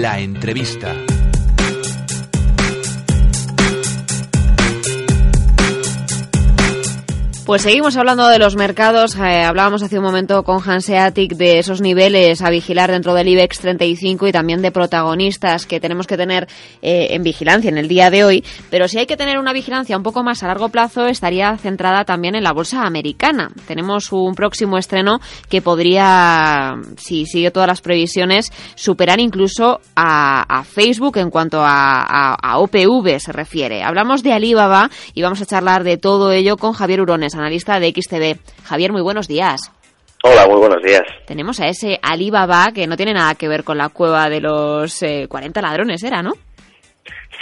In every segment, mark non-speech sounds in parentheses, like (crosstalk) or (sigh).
La entrevista. Pues seguimos hablando de los mercados. Eh, hablábamos hace un momento con Hanseatic de esos niveles a vigilar dentro del IBEX 35 y también de protagonistas que tenemos que tener eh, en vigilancia en el día de hoy. Pero si hay que tener una vigilancia un poco más a largo plazo, estaría centrada también en la bolsa americana. Tenemos un próximo estreno que podría, si sigue todas las previsiones, superar incluso a, Facebook en cuanto a, a OPV se refiere. Hablamos de Alibaba y vamos a charlar de todo ello con Javier Urones analista de XTV. Javier, muy buenos días. Hola, muy buenos días. Tenemos a ese Alibaba que no tiene nada que ver con la cueva de los 40 eh, ladrones, ¿era, no?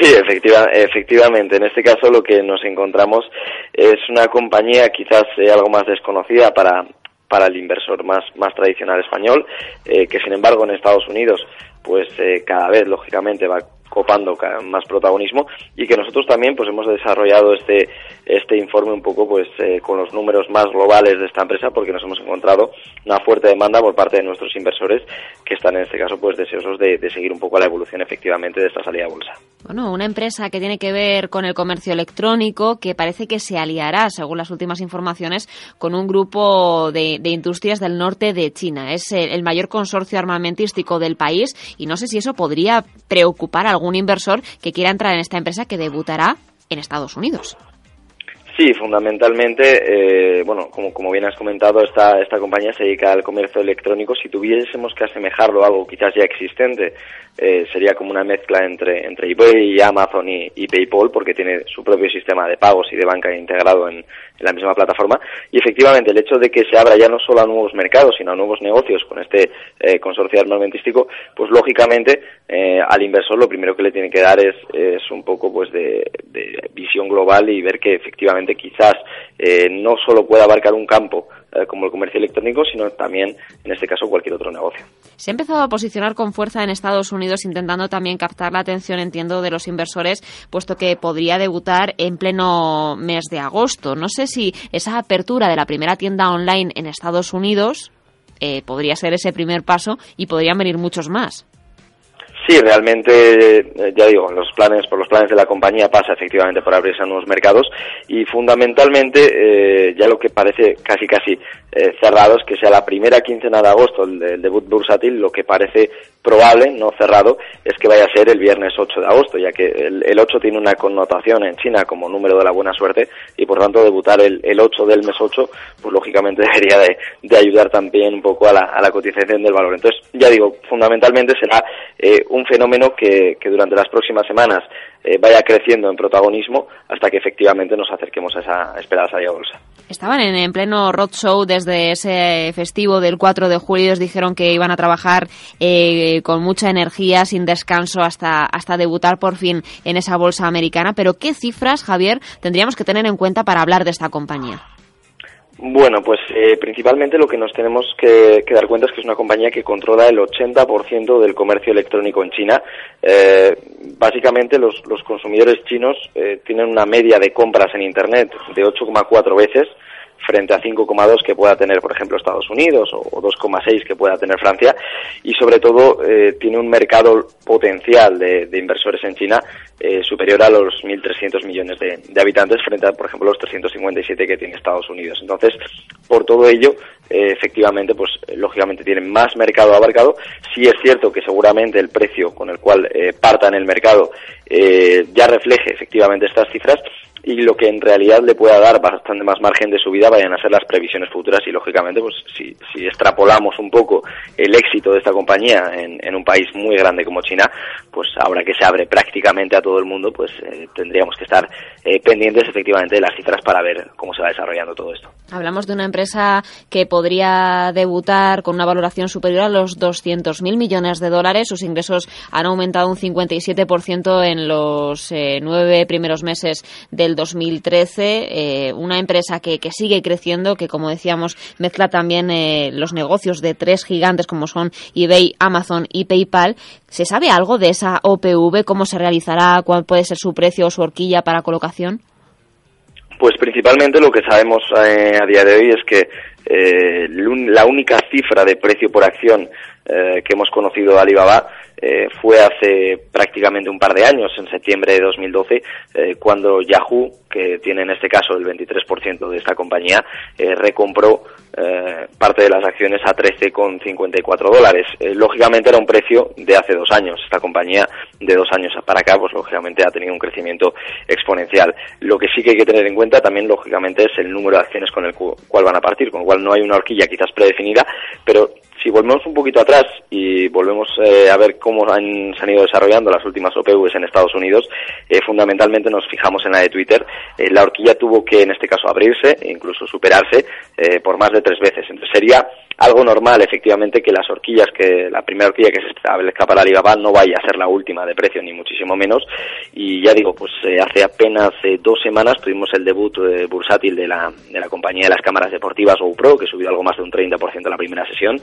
Sí, efectiva, efectivamente. En este caso lo que nos encontramos es una compañía quizás eh, algo más desconocida para, para el inversor más, más tradicional español, eh, que sin embargo en Estados Unidos pues cada vez lógicamente va copando más protagonismo y que nosotros también pues hemos desarrollado este este informe un poco pues eh, con los números más globales de esta empresa porque nos hemos encontrado una fuerte demanda por parte de nuestros inversores que están en este caso pues deseosos de, seguir un poco la evolución efectivamente de esta salida a bolsa. Bueno, una empresa que tiene que ver con el comercio electrónico que parece que se aliará, según las últimas informaciones, con un grupo de, industrias del norte de China. Es el, mayor consorcio armamentístico del país y no sé si eso podría preocupar a algún inversor que quiera entrar en esta empresa que debutará en Estados Unidos. Sí, fundamentalmente, eh, bueno, como, como bien has comentado, esta, esta compañía se dedica al comercio electrónico. Si tuviésemos que asemejarlo a algo quizás ya existente, eh, sería como una mezcla entre, entre eBay y Amazon y, PayPal, porque tiene su propio sistema de pagos y de banca integrado en, la misma plataforma. Y efectivamente, el hecho de que se abra ya no solo a nuevos mercados, sino a nuevos negocios con este eh, consorcio armamentístico, pues lógicamente eh, al inversor lo primero que le tiene que dar es, es un poco pues de, de visión global y ver que efectivamente quizás no solo puede abarcar un campo como el comercio electrónico, sino también, en este caso, cualquier otro negocio. Se ha empezado a posicionar con fuerza en Estados Unidos, intentando también captar la atención, entiendo, de los inversores, puesto que podría debutar en pleno mes de agosto. No sé si esa apertura de la primera tienda online en Estados Unidos eh, podría ser ese primer paso y podrían venir muchos más. Sí, realmente, eh, ya digo, los planes, por los planes de la compañía pasa efectivamente por abrirse a nuevos mercados y fundamentalmente eh, ya lo que parece casi casi eh, cerrado es que sea la primera quincena de agosto el, debut bursátil, lo que parece probable, no cerrado, es que vaya a ser el viernes 8 de agosto, ya que el, el 8 tiene una connotación en China como número de la buena suerte y por tanto debutar el, el 8 del mes 8, pues lógicamente (laughs) debería de, de ayudar también un poco a la, a la cotización del valor. Entonces, ya digo, fundamentalmente será eh, un fenómeno que, que durante las próximas semanas eh, vaya creciendo en protagonismo hasta que efectivamente nos acerquemos a esa esperada salida bolsa. Estaban en, en, pleno roadshow desde ese festivo del 4 de julio. Ellos dijeron que iban a trabajar eh, con mucha energía, sin descanso, hasta, hasta debutar por fin en esa bolsa americana. Pero, ¿qué cifras, Javier, tendríamos que tener en cuenta para hablar de esta compañía? Bueno, pues eh, principalmente lo que nos tenemos que, dar cuenta es que es una compañía que controla el 80% del comercio electrónico en China. Eh, básicamente los, los, consumidores chinos eh, tienen una media de compras en Internet de 8,4 veces frente a 5,2 que pueda tener, por ejemplo, Estados Unidos o, 2,6 que pueda tener Francia y sobre todo eh, tiene un mercado potencial de, inversores en China eh, superior a los 1.300 millones de, habitantes frente a, por ejemplo, los 357 que tiene Estados Unidos. Entonces, por todo ello, eh, efectivamente, pues lógicamente tienen más mercado abarcado. Sí es cierto que seguramente el precio con el cual parta en el mercado ya refleje efectivamente estas cifras, y lo que en realidad le pueda dar bastante más margen de subida vayan a ser las previsiones futuras y lógicamente pues si, si extrapolamos un poco el éxito de esta compañía en, un país muy grande como China pues ahora que se abre prácticamente a todo el mundo pues eh, tendríamos que estar eh, pendientes efectivamente de las cifras para ver cómo se va desarrollando todo esto. Hablamos de una empresa que podría debutar con una valoración superior a los 200.000 millones de dólares. Sus ingresos han aumentado un 57% en los eh, nueve primeros meses del 2013, eh, una empresa que, que, sigue creciendo, que como decíamos mezcla también eh, los negocios de tres gigantes como son eBay, Amazon y PayPal. ¿Se sabe algo de esa OPV? ¿Cómo se realizará? ¿Cuál puede ser su precio o su horquilla para colocación? Pues principalmente lo que sabemos eh, a día de hoy es que la única cifra de precio por acción que hemos conocido de Alibaba fue hace prácticamente un par de años, en septiembre de 2012, cuando Yahoo, que tiene en este caso el 23% de esta compañía, recompró parte de las acciones a 13,54 dólares. lógicamente era un precio de hace dos años. Esta compañía de dos años para acá, pues lógicamente ha tenido un crecimiento exponencial. Lo que sí que hay que tener en cuenta también, lógicamente, es el número de acciones con el cual van a partir, con lo cual no hay una horquilla quizás predefinida, pero si volvemos un poquito atrás y volvemos eh, a ver cómo han, se han ido desarrollando las últimas OPVs en Estados Unidos, eh, fundamentalmente nos fijamos en la de Twitter. Eh, la horquilla tuvo que, en este caso, abrirse e incluso superarse por más de tres veces. Entonces sería algo normal, efectivamente, que las horquillas, que la primera horquilla que se establezca para Alibaba no vaya a ser la última de precio, ni muchísimo menos. Y ya digo, pues hace apenas dos semanas tuvimos el debut bursátil de la, de la compañía de las cámaras deportivas GoPro, que subió algo más de un 30% en la primera sesión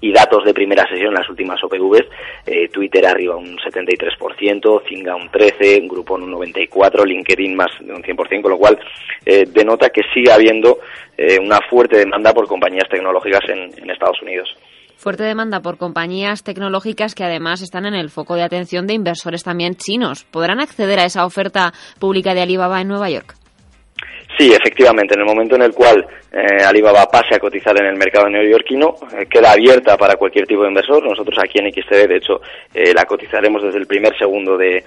y datos de primera sesión las últimas OPVs, eh, Twitter arriba un 73%, Zinga un 13%, Groupon un 94%, LinkedIn más de un 100%, con lo cual eh, denota que sigue habiendo eh, una fuerte demanda por compañías tecnológicas en, en Estados Unidos. Fuerte demanda por compañías tecnológicas que además están en el foco de atención de inversores también chinos. ¿Podrán acceder a esa oferta pública de Alibaba en Nueva York? Sí, efectivamente. En el momento en el cual eh, Alibaba pase a cotizar en el mercado neoyorquino, eh, queda abierta para cualquier tipo de inversor. Nosotros aquí en XTB, de hecho, eh, la cotizaremos desde el primer segundo de,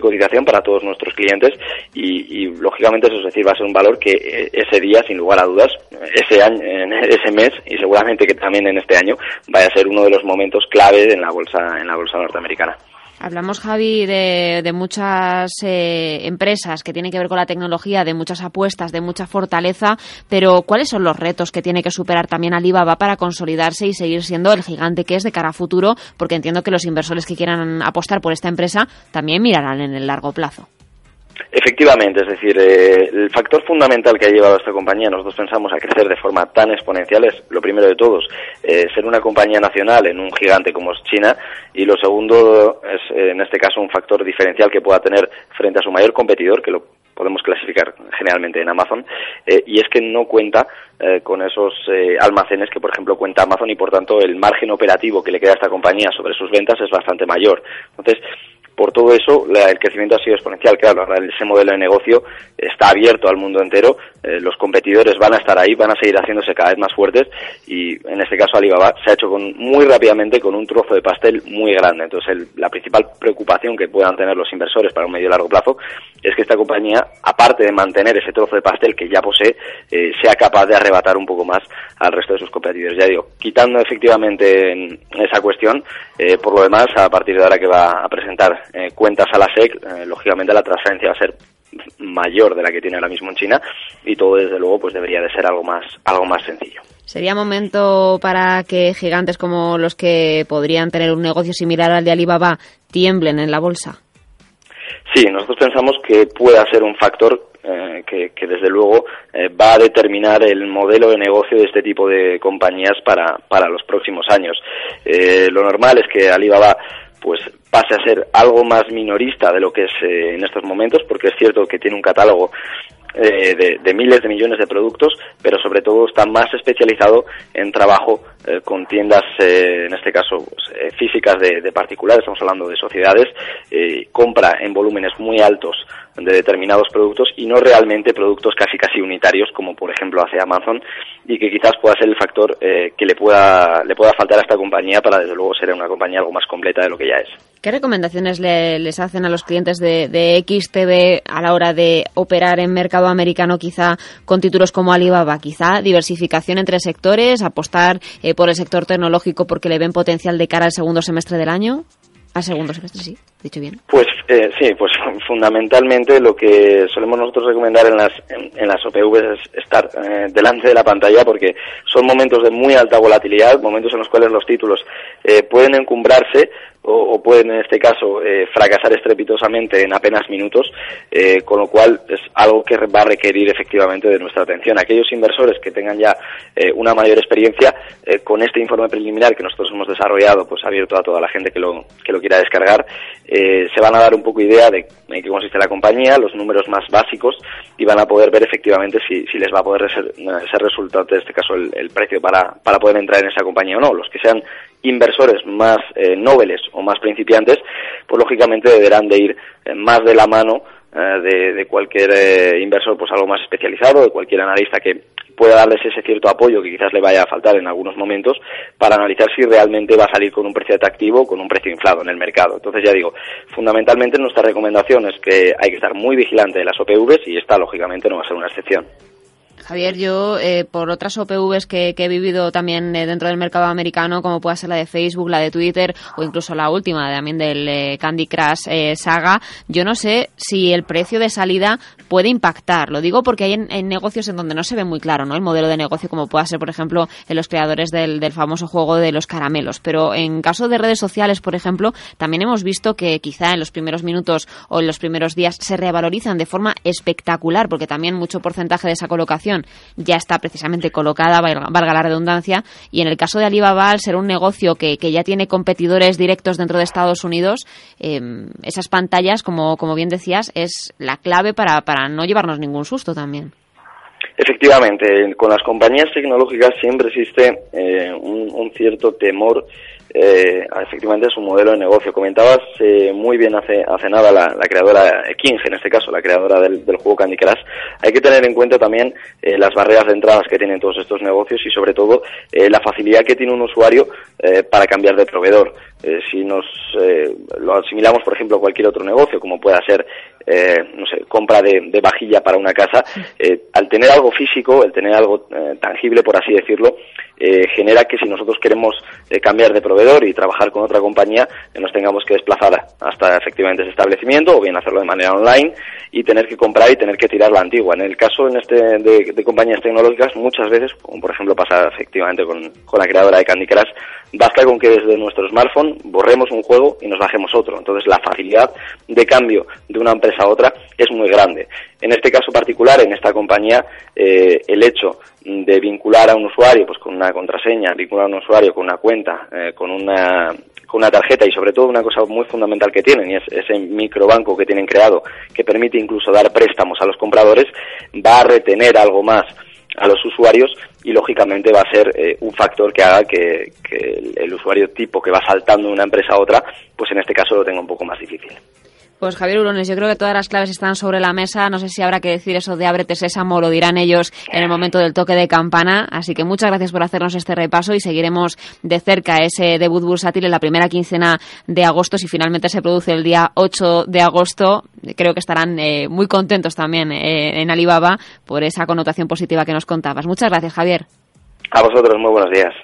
cotización para todos nuestros clientes y, lógicamente, eso es decir, va a ser un valor que ese día, sin lugar a dudas, ese año, (laughs) ese mes y seguramente que también en este año, vaya a ser uno de los momentos clave en la bolsa, en la bolsa norteamericana. Hablamos, Javi, de, muchas eh, empresas que tienen que ver con la tecnología, de muchas apuestas, de mucha fortaleza, pero ¿cuáles son los retos que tiene que superar también Alibaba para consolidarse y seguir siendo el gigante que es de cara a futuro? Porque entiendo que los inversores que quieran apostar por esta empresa también mirarán en el largo plazo. Efectivamente, es decir, eh, el factor fundamental que ha llevado a esta compañía, nosotros pensamos a crecer de forma tan exponencial, es lo primero de todos, eh, ser una compañía nacional en un gigante como es China, y lo segundo es, eh, en este caso, un factor diferencial que pueda tener frente a su mayor competidor, que lo podemos clasificar generalmente en Amazon, y es que no cuenta con esos almacenes que, por ejemplo, cuenta Amazon y, por tanto, el margen operativo que le queda a esta compañía sobre sus ventas es bastante mayor. Entonces, por todo eso el crecimiento ha sido exponencial. Claro, ese modelo de negocio está abierto al mundo entero, eh, los competidores van a estar ahí, van a seguir haciéndose cada vez más fuertes y en este caso Alibaba se ha hecho con, muy rápidamente con un trozo de pastel muy grande. Entonces la principal preocupación que puedan tener los inversores para un medio y largo plazo es que esta compañía, aparte de mantener ese trozo de pastel que ya posee, eh, sea capaz de arrebatar un poco más al resto de sus competidores. Ya digo, quitando efectivamente esa cuestión, eh, por lo demás, a partir de ahora que va a presentar eh, cuentas a la SEC, eh, lógicamente la transferencia va a ser mayor de la que tiene ahora mismo en China y todo desde luego pues debería de ser algo más algo más sencillo. ¿Sería momento para que gigantes como los que podrían tener un negocio similar al de Alibaba tiemblen en la bolsa? Sí, nosotros pensamos que pueda ser un factor eh, que, desde luego va a determinar el modelo de negocio de este tipo de compañías para, para los próximos años. lo normal es que Alibaba pues pase a ser algo más minorista de lo que es eh, en estos momentos, porque es cierto que tiene un catálogo eh, de, miles de millones de productos, pero sobre todo está más especializado en trabajo eh, con tiendas, en este caso pues, físicas de, de, particulares, estamos hablando de sociedades, compra en volúmenes muy altos de determinados productos y no realmente productos casi casi unitarios como por ejemplo hace Amazon y que quizás pueda ser el factor eh, que le pueda le pueda faltar a esta compañía para desde luego ser una compañía algo más completa de lo que ya es. ¿Qué recomendaciones les hacen a los clientes de, de XTB a la hora de operar en mercado americano quizá con títulos como Alibaba? Quizá diversificación entre sectores, apostar eh, por el sector tecnológico porque le ven potencial de cara al segundo semestre del año. Al segundo semestre, sí, dicho bien. Pues eh, sí, pues (laughs) fundamentalmente lo que solemos nosotros recomendar en las, en, las OPV es estar eh, delante de la pantalla porque son momentos de muy alta volatilidad, momentos en los cuales los títulos eh, pueden encumbrarse o, pueden en este caso eh, fracasar estrepitosamente en apenas minutos, eh, con lo cual es algo que va a requerir efectivamente de nuestra atención. Aquellos inversores que tengan ya una mayor experiencia con este informe preliminar que nosotros hemos desarrollado, pues abierto a toda la gente que lo, que lo quiera descargar, se van a dar un poco idea de en qué consiste la compañía, los números más básicos y van a poder ver efectivamente si, si les va a poder ser, ser resultante, en este caso, el, precio para, para poder entrar en esa compañía o no. Los que sean inversores más eh, o más principiantes, pues lógicamente deberán de ir eh, más de la mano eh, de, de, cualquier eh, inversor pues algo más especializado, de cualquier analista que pueda darles ese cierto apoyo que quizás le vaya a faltar en algunos momentos para analizar si realmente va a salir con un precio atractivo con un precio inflado en el mercado. Entonces ya digo, fundamentalmente nuestra recomendación es que hay que estar muy vigilante de las OPVs y esta lógicamente no va a ser una excepción. Javier, yo eh, por otras OPVs que, he vivido también eh, dentro del mercado americano, como pueda ser la de Facebook, la de Twitter o incluso la última también del eh, Candy Crush Saga, yo no sé si el precio de salida puede impactar. Lo digo porque hay en, negocios en donde no se ve muy claro ¿no? el modelo de negocio, como pueda ser, por ejemplo, en los creadores del, del famoso juego de los caramelos. Pero en caso de redes sociales, por ejemplo, también hemos visto que quizá en los primeros minutos o en los primeros días se revalorizan de forma espectacular, porque también mucho porcentaje de esa colocación ya está precisamente colocada, valga la redundancia, y en el caso de Alibaba, al ser un negocio que, ya tiene competidores directos dentro de Estados Unidos, em, esas pantallas, como, como bien decías, es la clave para, para no llevarnos ningún susto también. Efectivamente, con las compañías tecnológicas siempre existe eh, un, cierto temor eh, efectivamente su modelo de negocio. Comentabas eh, muy bien hace, hace nada la, creadora King, en este caso, la creadora del, juego Candy Crush. Hay que tener en cuenta también eh, las barreras de entradas que tienen todos estos negocios y sobre todo eh, la facilidad que tiene un usuario para cambiar de proveedor. si nos lo asimilamos, por ejemplo, a cualquier otro negocio, como pueda ser no sé, compra de, de, vajilla para una casa, al tener algo físico, el tener algo tangible, por así decirlo, genera que si nosotros queremos cambiar de proveedor, y trabajar con otra compañía, nos tengamos que desplazar hasta efectivamente ese establecimiento o bien hacerlo de manera online y tener que comprar y tener que tirar la antigua. En el caso en este de, compañías tecnológicas, muchas veces, como por ejemplo pasa efectivamente con, con la creadora de Candy Crush, basta con que desde nuestro smartphone borremos un juego y nos bajemos otro. Entonces la facilidad de cambio de una empresa a otra es muy grande. En este caso particular, en esta compañía, eh, el hecho de vincular a un usuario pues con una contraseña, vincular a un usuario con una cuenta, eh, con una con una tarjeta y sobre todo una cosa muy fundamental que tienen y es ese microbanco que tienen creado que permite incluso dar préstamos a los compradores va a retener algo más a los usuarios y lógicamente va a ser eh, un factor que haga que, el usuario tipo que va saltando de una empresa a otra pues en este caso lo tenga un poco más difícil. Pues Javier Urones, yo creo que todas las claves están sobre la mesa. No sé si habrá que decir eso de ábrete sésamo, lo dirán ellos en el momento del toque de campana. Así que muchas gracias por hacernos este repaso y seguiremos de cerca ese debut bursátil en la primera quincena de agosto. Si finalmente se produce el día 8 de agosto, creo que estarán eh, muy contentos también eh, en Alibaba por esa connotación positiva que nos contabas. Muchas gracias, Javier. A vosotros, muy buenos días.